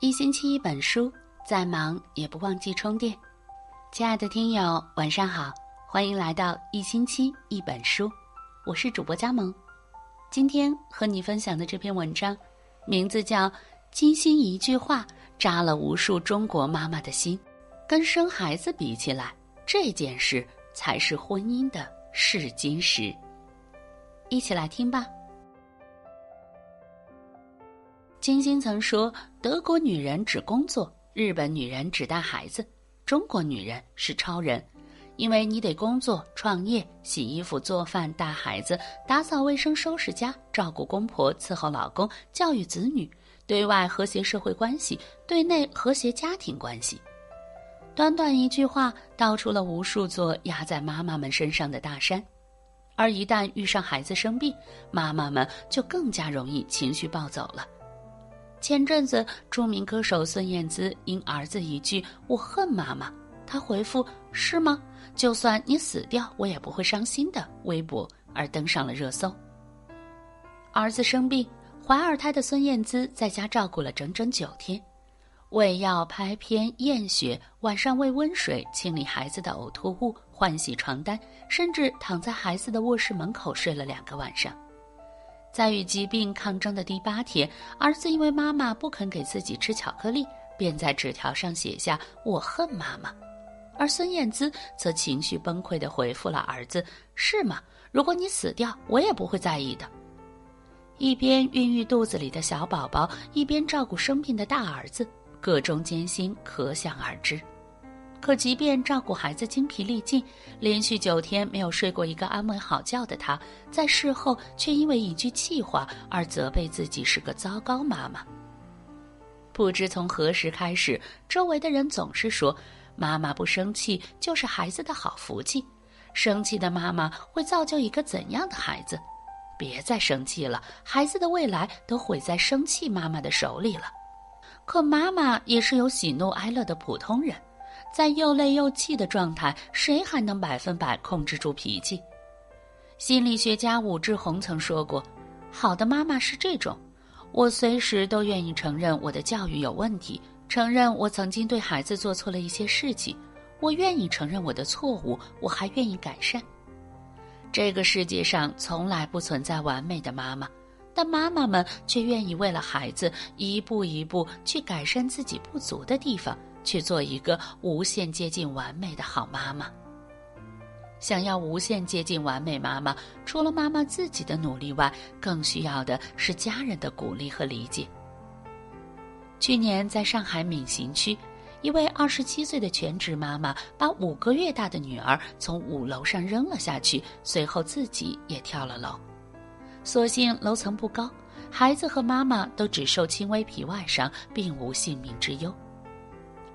一星期一本书，再忙也不忘记充电。亲爱的听友，晚上好，欢迎来到一星期一本书，我是主播佳萌。今天和你分享的这篇文章，名字叫《金星一句话扎了无数中国妈妈的心》，跟生孩子比起来，这件事才是婚姻的试金石。一起来听吧。金星曾说：“德国女人只工作，日本女人只带孩子，中国女人是超人，因为你得工作、创业、洗衣服、做饭、带孩子、打扫卫生、收拾家、照顾公婆、伺候老公、教育子女，对外和谐社会关系，对内和谐家庭关系。”短短一句话，道出了无数座压在妈妈们身上的大山，而一旦遇上孩子生病，妈妈们就更加容易情绪暴走了。前阵子，著名歌手孙燕姿因儿子一句“我恨妈妈”，她回复“是吗？就算你死掉，我也不会伤心的”微博而登上了热搜。儿子生病，怀二胎的孙燕姿在家照顾了整整九天，喂药、拍片、验血，晚上喂温水，清理孩子的呕吐物，换洗床单，甚至躺在孩子的卧室门口睡了两个晚上。在与疾病抗争的第八天，儿子因为妈妈不肯给自己吃巧克力，便在纸条上写下“我恨妈妈”，而孙燕姿则情绪崩溃地回复了儿子：“是吗？如果你死掉，我也不会在意的。”一边孕育肚子里的小宝宝，一边照顾生病的大儿子，各种艰辛可想而知。可即便照顾孩子精疲力尽，连续九天没有睡过一个安稳好觉的他，在事后却因为一句气话而责备自己是个糟糕妈妈。不知从何时开始，周围的人总是说：“妈妈不生气就是孩子的好福气，生气的妈妈会造就一个怎样的孩子？别再生气了，孩子的未来都毁在生气妈妈的手里了。”可妈妈也是有喜怒哀乐的普通人。在又累又气的状态，谁还能百分百控制住脾气？心理学家武志红曾说过：“好的妈妈是这种，我随时都愿意承认我的教育有问题，承认我曾经对孩子做错了一些事情，我愿意承认我的错误，我还愿意改善。这个世界上从来不存在完美的妈妈，但妈妈们却愿意为了孩子一步一步去改善自己不足的地方。”去做一个无限接近完美的好妈妈。想要无限接近完美妈妈，除了妈妈自己的努力外，更需要的是家人的鼓励和理解。去年在上海闵行区，一位二十七岁的全职妈妈把五个月大的女儿从五楼上扔了下去，随后自己也跳了楼。所幸楼层不高，孩子和妈妈都只受轻微皮外伤，并无性命之忧。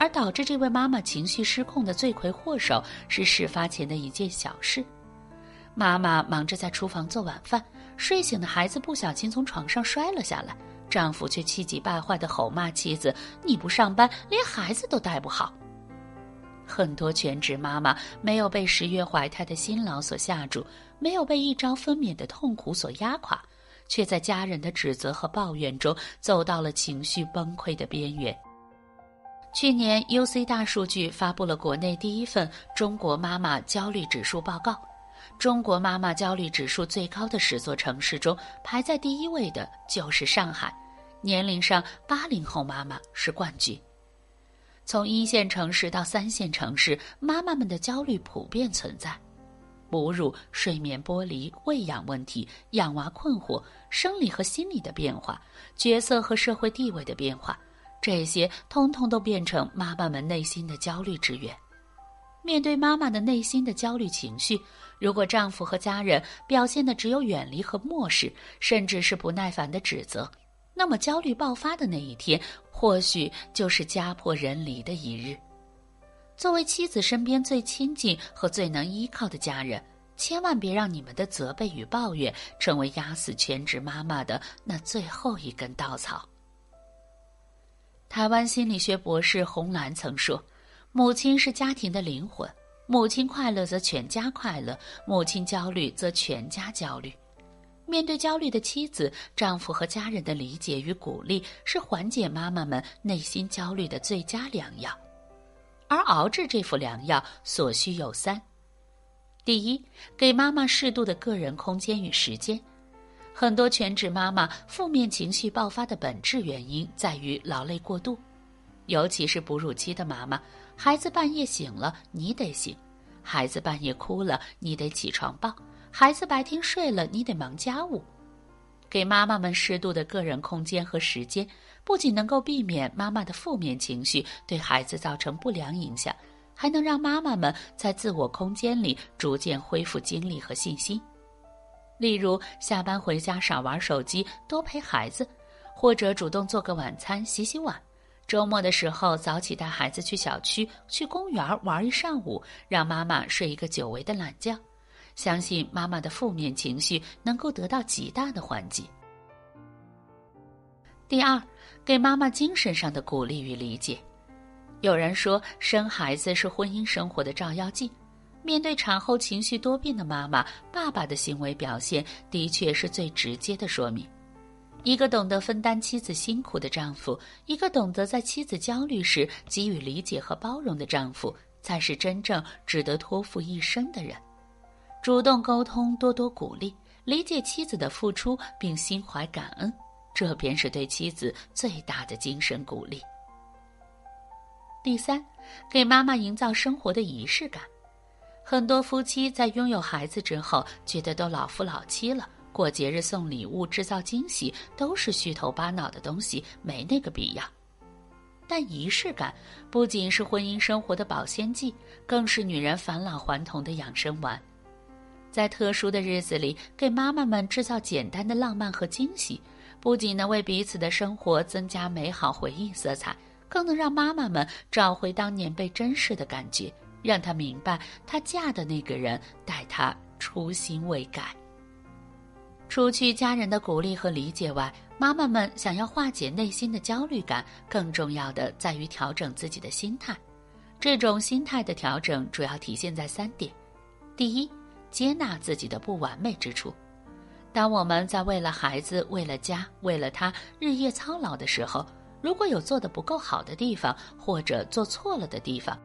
而导致这位妈妈情绪失控的罪魁祸首是事发前的一件小事。妈妈忙着在厨房做晚饭，睡醒的孩子不小心从床上摔了下来，丈夫却气急败坏的吼骂妻子：“你不上班，连孩子都带不好。”很多全职妈妈没有被十月怀胎的辛劳所吓住，没有被一朝分娩的痛苦所压垮，却在家人的指责和抱怨中走到了情绪崩溃的边缘。去年，UC 大数据发布了国内第一份中国妈妈焦虑指数报告。中国妈妈焦虑指数最高的十座城市中，排在第一位的就是上海。年龄上，八零后妈妈是冠军。从一线城市到三线城市，妈妈们的焦虑普遍存在：哺乳、睡眠剥离、喂养问题、养娃困惑、生理和心理的变化、角色和社会地位的变化。这些通通都变成妈妈们内心的焦虑之源。面对妈妈的内心的焦虑情绪，如果丈夫和家人表现的只有远离和漠视，甚至是不耐烦的指责，那么焦虑爆发的那一天，或许就是家破人离的一日。作为妻子身边最亲近和最能依靠的家人，千万别让你们的责备与抱怨成为压死全职妈妈的那最后一根稻草。台湾心理学博士洪兰曾说：“母亲是家庭的灵魂，母亲快乐则全家快乐，母亲焦虑则全家焦虑。面对焦虑的妻子，丈夫和家人的理解与鼓励是缓解妈妈们内心焦虑的最佳良药。而熬制这副良药所需有三：第一，给妈妈适度的个人空间与时间。很多全职妈妈负面情绪爆发的本质原因在于劳累过度，尤其是哺乳期的妈妈，孩子半夜醒了，你得醒；孩子半夜哭了，你得起床抱。孩子白天睡了，你得忙家务，给妈妈们适度的个人空间和时间，不仅能够避免妈妈的负面情绪对孩子造成不良影响，还能让妈妈们在自我空间里逐渐恢复精力和信心。例如，下班回家少玩手机，多陪孩子，或者主动做个晚餐、洗洗碗。周末的时候，早起带孩子去小区、去公园玩一上午，让妈妈睡一个久违的懒觉。相信妈妈的负面情绪能够得到极大的缓解。第二，给妈妈精神上的鼓励与理解。有人说，生孩子是婚姻生活的照妖镜。面对产后情绪多变的妈妈，爸爸的行为表现的确是最直接的说明。一个懂得分担妻子辛苦的丈夫，一个懂得在妻子焦虑时给予理解和包容的丈夫，才是真正值得托付一生的人。主动沟通，多多鼓励，理解妻子的付出，并心怀感恩，这便是对妻子最大的精神鼓励。第三，给妈妈营造生活的仪式感。很多夫妻在拥有孩子之后，觉得都老夫老妻了，过节日送礼物、制造惊喜都是虚头巴脑的东西，没那个必要。但仪式感不仅是婚姻生活的保鲜剂，更是女人返老还童的养生丸。在特殊的日子里，给妈妈们制造简单的浪漫和惊喜，不仅能为彼此的生活增加美好回忆色彩，更能让妈妈们找回当年被珍视的感觉，让她明白她嫁的那个人待她初心未改。除去家人的鼓励和理解外，妈妈们想要化解内心的焦虑感，更重要的在于调整自己的心态。这种心态的调整主要体现在三点：第一，接纳自己的不完美之处。当我们在为了孩子、为了家、为了他日夜操劳的时候，如果有做的不够好的地方，或者做错了的地方，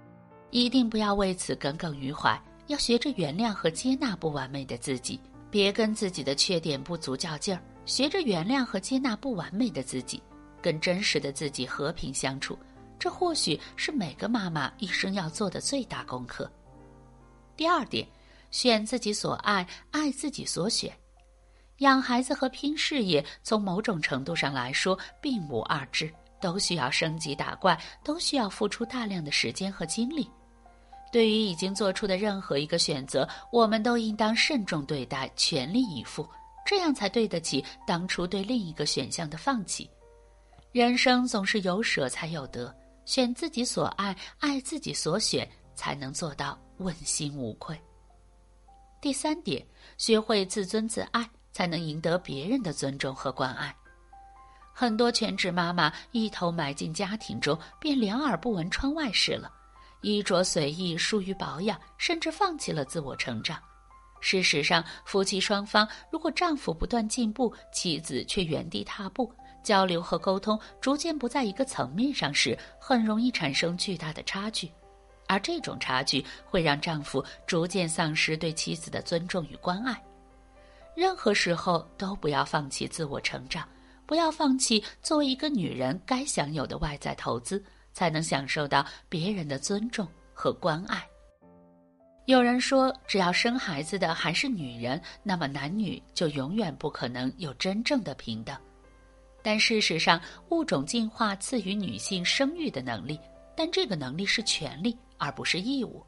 一定不要为此耿耿于怀，要学着原谅和接纳不完美的自己，别跟自己的缺点不足较劲儿，学着原谅和接纳不完美的自己，跟真实的自己和平相处。这或许是每个妈妈一生要做的最大功课。第二点。选自己所爱，爱自己所选。养孩子和拼事业，从某种程度上来说，并无二致，都需要升级打怪，都需要付出大量的时间和精力。对于已经做出的任何一个选择，我们都应当慎重对待，全力以赴，这样才对得起当初对另一个选项的放弃。人生总是有舍才有得，选自己所爱，爱自己所选，才能做到问心无愧。第三点，学会自尊自爱，才能赢得别人的尊重和关爱。很多全职妈妈一头埋进家庭中，便两耳不闻窗外事了，衣着随意，疏于保养，甚至放弃了自我成长。事实上，夫妻双方如果丈夫不断进步，妻子却原地踏步，交流和沟通逐渐不在一个层面上时，很容易产生巨大的差距。而这种差距会让丈夫逐渐丧失对妻子的尊重与关爱。任何时候都不要放弃自我成长，不要放弃作为一个女人该享有的外在投资，才能享受到别人的尊重和关爱。有人说，只要生孩子的还是女人，那么男女就永远不可能有真正的平等。但事实上，物种进化赐予女性生育的能力，但这个能力是权利。而不是义务。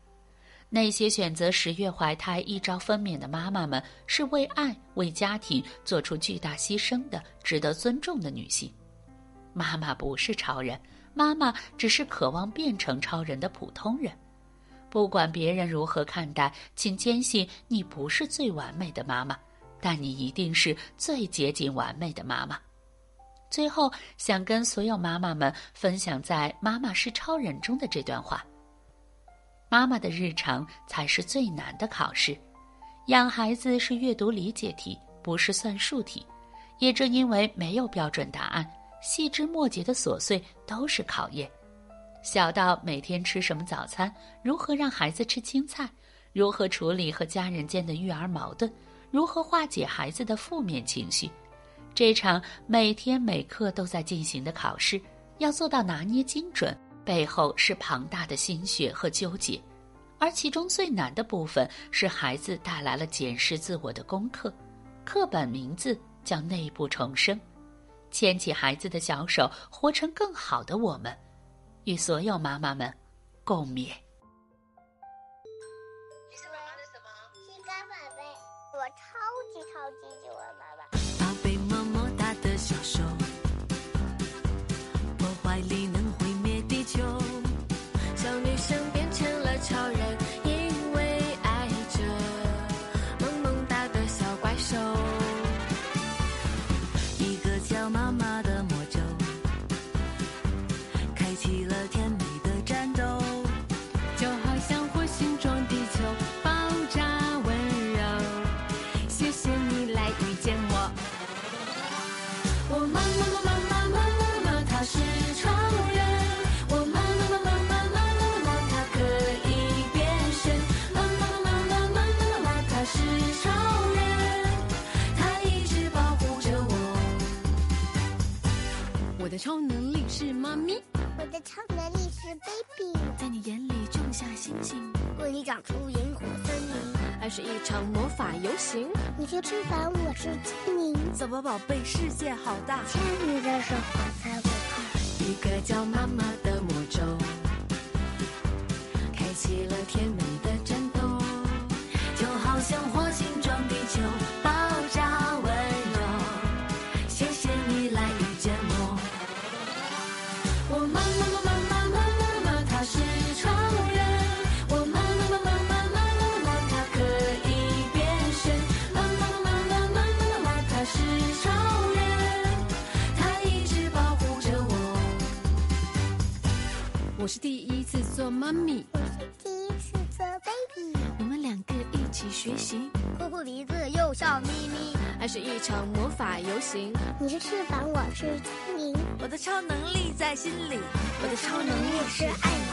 那些选择十月怀胎、一朝分娩的妈妈们，是为爱、为家庭做出巨大牺牲的、值得尊重的女性。妈妈不是超人，妈妈只是渴望变成超人的普通人。不管别人如何看待，请坚信你不是最完美的妈妈，但你一定是最接近完美的妈妈。最后，想跟所有妈妈们分享在《妈妈是超人》中的这段话。妈妈的日常才是最难的考试，养孩子是阅读理解题，不是算术题。也正因为没有标准答案，细枝末节的琐碎都是考验。小到每天吃什么早餐，如何让孩子吃青菜，如何处理和家人间的育儿矛盾，如何化解孩子的负面情绪，这场每天每刻都在进行的考试，要做到拿捏精准，背后是庞大的心血和纠结。而其中最难的部分是孩子带来了检视自我的功课，课本名字叫内部重生，牵起孩子的小手，活成更好的我们。与所有妈妈们共勉。超能力是妈咪，我的超能力是 baby，在你眼里种下星星。为你长出萤火森林。爱是一场魔法游行。你是翅膀，我是精灵。走吧，宝贝，世界好大。牵你的手，我才不怕。一个叫妈妈的魔咒，开启了甜美我是第一次做妈咪，我是第一次做 baby，我们两个一起学习。哭哭鼻子又笑眯眯。爱是一场魔法游行，你是翅膀，我是精灵。我的超能力在心里，我的超超能力是爱你。